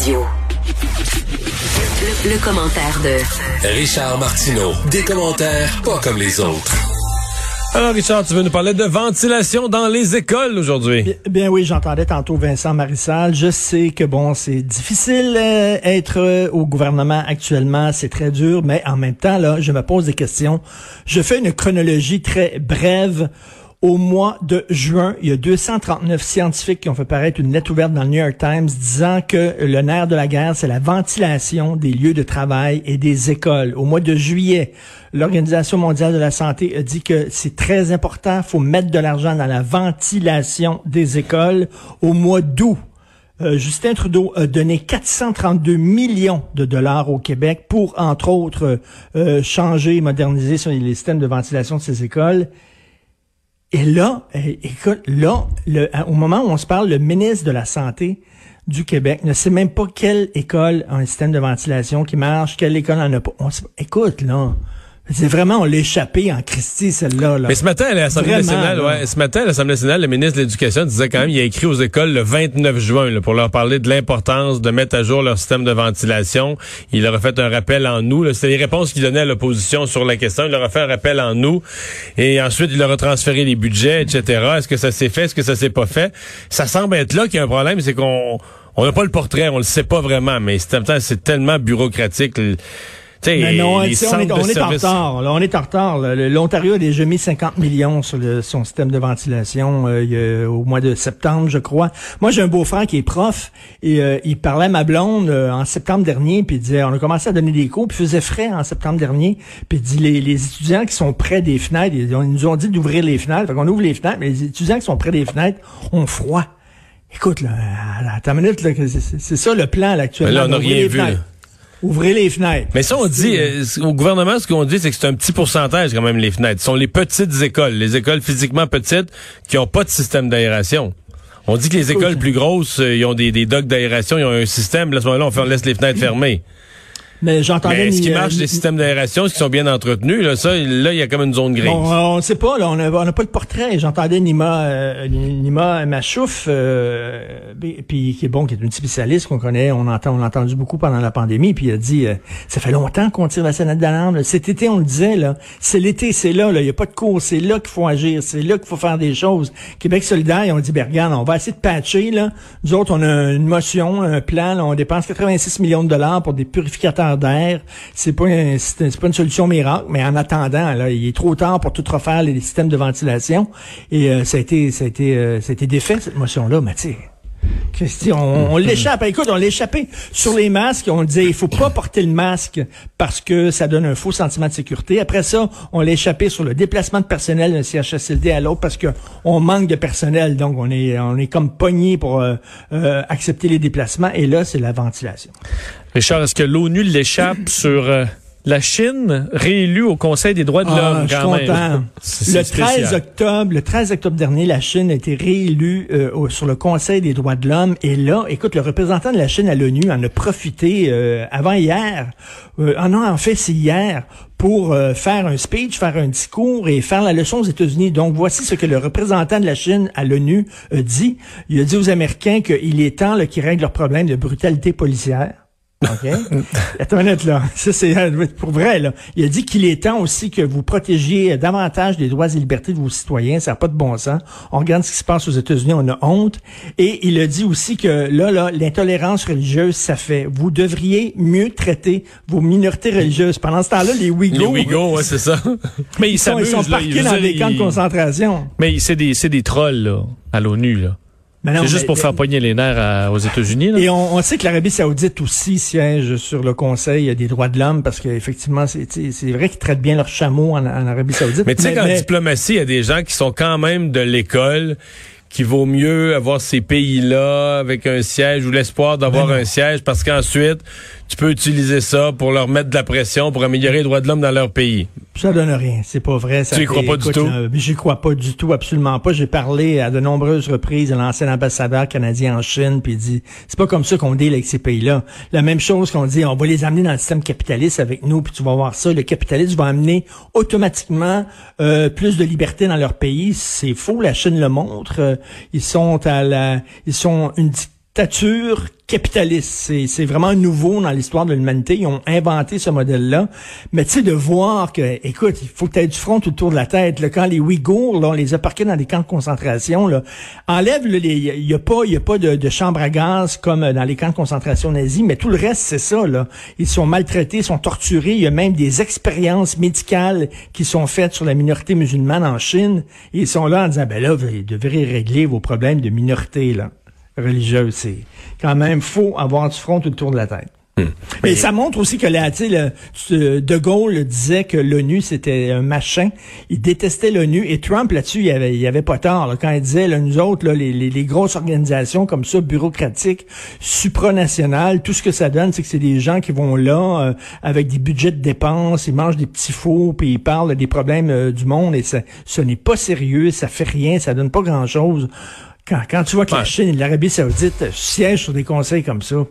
Radio. Le, commentaire de Richard Martineau. Des commentaires pas comme les autres. Alors Richard, tu veux nous parler de ventilation dans les écoles aujourd'hui? Bien, bien, oui, j'entendais tantôt Vincent Marissal. Je sais que bon, c'est difficile euh, être euh, au gouvernement actuellement, c'est très dur, mais en même temps là, je me pose des questions. Je fais une chronologie très brève au mois de juin, il y a 239 scientifiques qui ont fait paraître une lettre ouverte dans le New York Times disant que le nerf de la guerre, c'est la ventilation des lieux de travail et des écoles. Au mois de juillet, l'Organisation mondiale de la santé a dit que c'est très important, faut mettre de l'argent dans la ventilation des écoles. Au mois d'août, euh, Justin Trudeau a donné 432 millions de dollars au Québec pour, entre autres, euh, changer et moderniser les systèmes de ventilation de ces écoles. Et là, eh, écoute, là, au moment où on se parle, le ministre de la Santé du Québec ne sait même pas quelle école a un système de ventilation qui marche, quelle école en a pas. écoute, là, c'est vraiment, on l'a échappé en Christie, celle-là. Là. Mais ce matin, à l'Assemblée nationale, ouais, ce matin, à l'Assemblée nationale, le ministre de l'Éducation disait quand même, il a écrit aux écoles le 29 juin là, pour leur parler de l'importance de mettre à jour leur système de ventilation. Il leur a fait un rappel en nous. C'était les réponses qu'il donnait à l'opposition sur la question. Il leur a fait un rappel en nous. Et ensuite, il leur a transféré les budgets, etc. Est-ce que ça s'est fait? Est-ce que ça s'est pas fait? Ça semble être là qu'il y a un problème, c'est qu'on on n'a pas le portrait, on le sait pas vraiment, mais c'est tellement bureaucratique. Mais non, on, est, on, est, en retard. on est en retard. L'Ontario a déjà mis 50 millions sur le, son système de ventilation euh, au mois de septembre, je crois. Moi, j'ai un beau-frère qui est prof et euh, il parlait à ma blonde euh, en septembre dernier, puis il disait, on a commencé à donner des cours, puis faisait frais en septembre dernier, puis il dit, les, les, étudiants qui sont près des fenêtres, ils, nous ont dit d'ouvrir les fenêtres, fait qu'on ouvre les fenêtres, mais les étudiants qui sont près des fenêtres ont froid. Écoute, là, à ta minute, c'est ça le plan là, actuellement. là, on n'a rien vu. Ouvrez les fenêtres. Mais ça, on dit, euh, au gouvernement, ce qu'on dit, c'est que c'est un petit pourcentage quand même, les fenêtres. Ce sont les petites écoles, les écoles physiquement petites qui ont pas de système d'aération. On dit que les écoles plus grosses, euh, ils ont des, des docks d'aération, ils ont un système. Là, à ce moment-là, on, laisse les fenêtres fermées. Mais j'entendais. ce qui marche, les systèmes d'aération, est-ce qu'ils sont bien entretenus? Là, ça, là, il y a comme une zone grise. on ne sait pas, là, on n'a on a pas le portrait. J'entendais Nima, euh, Nima Machouf, euh, puis qui est bon, qui est une spécialiste qu'on connaît, on entend, on l'a entendu beaucoup pendant la pandémie, puis il a dit, euh, ça fait longtemps qu'on tire la sonnette d'alarme. Cet été, on le disait, là, c'est l'été, c'est là, là, il n'y a pas de cours, c'est là qu'il faut agir, c'est là qu'il faut faire des choses. Québec solidaire, ils ont dit, ben regarde, on va essayer de patcher, là. Nous autres, on a une motion, un plan, on dépense 86 millions de dollars pour des purificateurs d'air. C'est pas, c'est pas une solution miracle, mais en attendant, là, il est trop tard pour tout refaire les, systèmes de ventilation. Et euh, ça a été, ça a été, euh, ça a été défait cette motion-là, mais tu on, on l'échappe. Écoute, on l'échappait sur les masques. On disait, il faut pas porter le masque parce que ça donne un faux sentiment de sécurité. Après ça, on l'échappait sur le déplacement de personnel d'un CHSLD à l'autre parce que on manque de personnel. Donc, on est, on est comme pogné pour euh, euh, accepter les déplacements. Et là, c'est la ventilation. Richard, est-ce que l'ONU l'échappe sur... Euh, la Chine réélue au Conseil des droits de ah, l'homme. je suis content. Le 13 octobre, le 13 octobre dernier, la Chine a été réélue euh, sur le Conseil des droits de l'homme. Et là, écoute, le représentant de la Chine à l'ONU en a profité euh, avant hier. Euh, ah non, en fait, c'est hier pour euh, faire un speech, faire un discours et faire la leçon aux États-Unis. Donc, voici ce que le représentant de la Chine à l'ONU a dit. Il a dit aux Américains qu'il est temps qu'ils règlent leurs problèmes de brutalité policière. OK? Attends une minute, là. Ça, c'est euh, pour vrai, là. Il a dit qu'il est temps aussi que vous protégiez davantage les droits et libertés de vos citoyens. Ça n'a pas de bon sens. On regarde ce qui se passe aux États-Unis, on a honte. Et il a dit aussi que là, là, l'intolérance religieuse, ça fait. Vous devriez mieux traiter vos minorités religieuses. Pendant ce temps-là, les Ouïghours. Les Ouïghours, ouais, c'est ça. Mais ils, sont, ils sont parqués dans des camps de concentration. Mais c'est des, c'est des trolls, là, à l'ONU, là. C'est juste pour faire pogner les nerfs aux États-Unis. Et on, sait que l'Arabie saoudite aussi siège sur le Conseil des droits de l'homme parce qu'effectivement, c'est vrai qu'ils traitent bien leurs chameaux en, Arabie saoudite. Mais tu sais qu'en diplomatie, il y a des gens qui sont quand même de l'école qu'il vaut mieux avoir ces pays-là avec un siège ou l'espoir d'avoir ben un siège parce qu'ensuite, tu peux utiliser ça pour leur mettre de la pression pour améliorer les droits de l'homme dans leur pays. Ça donne rien, c'est pas vrai. Ça tu y crois pas du tout? Euh, j'y crois pas du tout, absolument pas. J'ai parlé à de nombreuses reprises à l'ancien ambassadeur canadien en Chine, puis il dit, c'est pas comme ça qu'on deal avec ces pays-là. La même chose qu'on dit, on va les amener dans le système capitaliste avec nous, puis tu vas voir ça. Le capitalisme va amener automatiquement euh, plus de liberté dans leur pays. C'est faux, la Chine le montre. Euh, ils sont à la, ils sont une dictature capitaliste. C'est vraiment nouveau dans l'histoire de l'humanité. Ils ont inventé ce modèle-là. Mais tu sais, de voir que, écoute, il faut que tu du front tout autour de la tête. Là, quand les Ouïghours, là, on les a parqués dans des camps de concentration, là, enlève, il n'y a pas, y a pas de, de, chambre à gaz comme dans les camps de concentration nazis, mais tout le reste, c'est ça. Là. Ils sont maltraités, ils sont torturés. Il y a même des expériences médicales qui sont faites sur la minorité musulmane en Chine. Et ils sont là en disant, ben là, vous devrez régler vos problèmes de minorité. là religieuse. C'est quand même faux avoir du front tout autour de la tête. Hmm. Mais, ça montre aussi que là, le, De Gaulle disait que l'ONU c'était un machin. Il détestait l'ONU et Trump là-dessus, il avait, il avait pas tort quand il disait là, nous autres, là, les, les, grosses organisations comme ça, bureaucratiques, supranationales, tout ce que ça donne, c'est que c'est des gens qui vont là euh, avec des budgets de dépenses, ils mangent des petits faux, puis ils parlent des problèmes euh, du monde et ça, ce n'est pas sérieux, ça fait rien, ça donne pas grand-chose. Quand, tu vois que la Chine et l'Arabie saoudite siègent sur des conseils comme ça,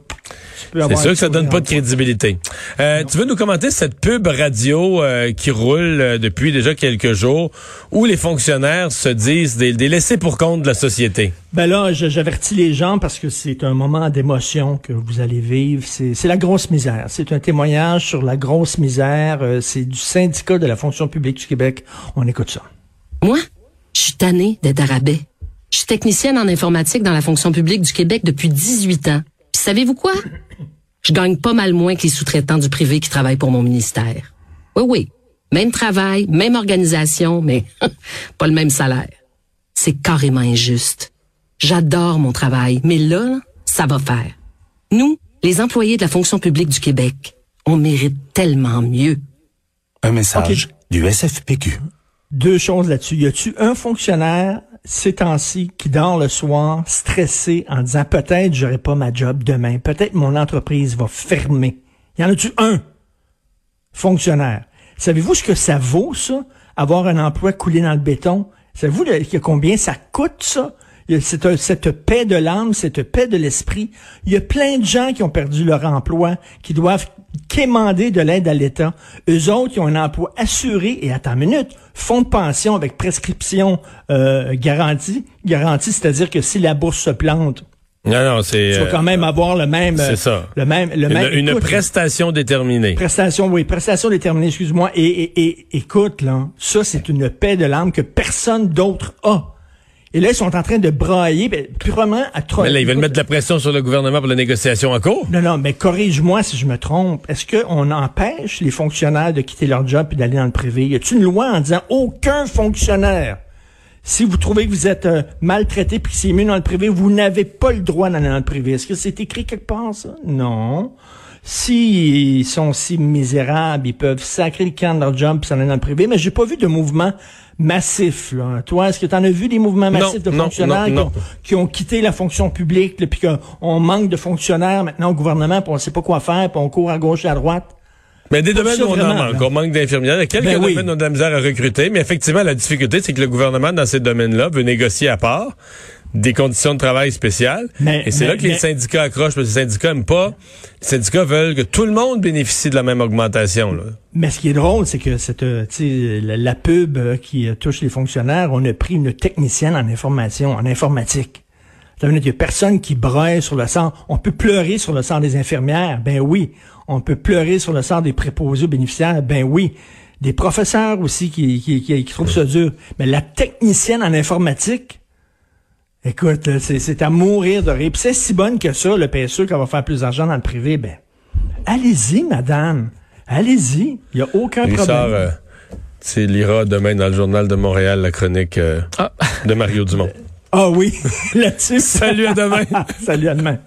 c'est sûr que ça donne pas de crédibilité. Euh, tu veux nous commenter cette pub radio euh, qui roule euh, depuis déjà quelques jours où les fonctionnaires se disent des, des laissés pour compte de la société? Ben là, j'avertis les gens parce que c'est un moment d'émotion que vous allez vivre. C'est la grosse misère. C'est un témoignage sur la grosse misère. c'est du syndicat de la fonction publique du Québec. On écoute ça. Moi, je suis tanné d'être arabais. Je suis technicienne en informatique dans la fonction publique du Québec depuis 18 ans. Puis savez-vous quoi? Je gagne pas mal moins que les sous-traitants du privé qui travaillent pour mon ministère. Oui, oui. Même travail, même organisation, mais pas le même salaire. C'est carrément injuste. J'adore mon travail, mais là, ça va faire. Nous, les employés de la fonction publique du Québec, on mérite tellement mieux. Un message du SFPQ. Deux choses là-dessus. Y a-tu un fonctionnaire ces temps-ci qui dort le soir stressé en disant peut-être j'aurai pas ma job demain, peut-être mon entreprise va fermer. Y en a-tu un fonctionnaire? Savez-vous ce que ça vaut, ça, avoir un emploi coulé dans le béton? Savez-vous combien ça coûte, ça? Cette, cette paix de l'âme, cette paix de l'esprit. Il y a plein de gens qui ont perdu leur emploi, qui doivent quémander de l'aide à l'État. Eux autres, qui ont un emploi assuré, et à ta minute, fonds de pension avec prescription euh, garantie, garantie, c'est-à-dire que si la bourse se plante, non, non, c'est. Tu vas quand même avoir le même. C'est ça. Le même, le même. Une, prestation déterminée. Prestation, oui, prestation déterminée. Excuse-moi. Et, et, et, écoute, là, ça c'est une paix de l'âme que personne d'autre a. Et là, ils sont en train de brailler, ben, purement à trop. Mais là, ils veulent mettre de la pression sur le gouvernement pour la négociation en cours? Non, non, mais corrige-moi si je me trompe. Est-ce qu'on empêche les fonctionnaires de quitter leur job et d'aller dans le privé? Y a-t-il une loi en disant aucun fonctionnaire, si vous trouvez que vous êtes euh, maltraité puis que c'est mieux dans le privé, vous n'avez pas le droit d'aller dans le privé? Est-ce que c'est écrit quelque part, ça? Non. S'ils sont si misérables, ils peuvent sacrer le camp de leur job puis s'en aller dans le privé, mais j'ai pas vu de mouvement massif. Là. Toi, est-ce que tu en as vu des mouvements massifs de fonctionnaires qui, ont, quitté la fonction publique, puis qu'on manque de fonctionnaires maintenant au gouvernement, puis on sait pas quoi faire, puis on court à gauche et à droite? Mais des domaines où on en manque. On manque d'infirmières. Il y a quelques ben domaines où on a de la misère à recruter, mais effectivement, la difficulté, c'est que le gouvernement, dans ces domaines-là, veut négocier à part des conditions de travail spéciales. et c'est là que les syndicats accrochent, parce que les syndicats n'aiment pas. Les syndicats veulent que tout le monde bénéficie de la même augmentation. Là. Mais ce qui est drôle, c'est que cette, euh, la, la pub euh, qui euh, touche les fonctionnaires, on a pris une technicienne en information, en informatique. Il n'y a personne qui braille sur le sang. On peut pleurer sur le sang des infirmières, ben oui. On peut pleurer sur le sang des préposés aux bénéficiaires, ben oui. Des professeurs aussi qui, qui, qui, qui trouvent ça dur. Mais la technicienne en informatique, Écoute, c'est à mourir de rire. c'est si bonne que ça, le PSE, qu'on va faire plus d'argent dans le privé, ben, allez-y, madame. Allez-y. Il n'y a aucun problème. Sort, c'est lira demain dans le journal de Montréal, la chronique euh, ah. de Mario Dumont. Ah oui, là-dessus. Salut à demain. Salut à demain.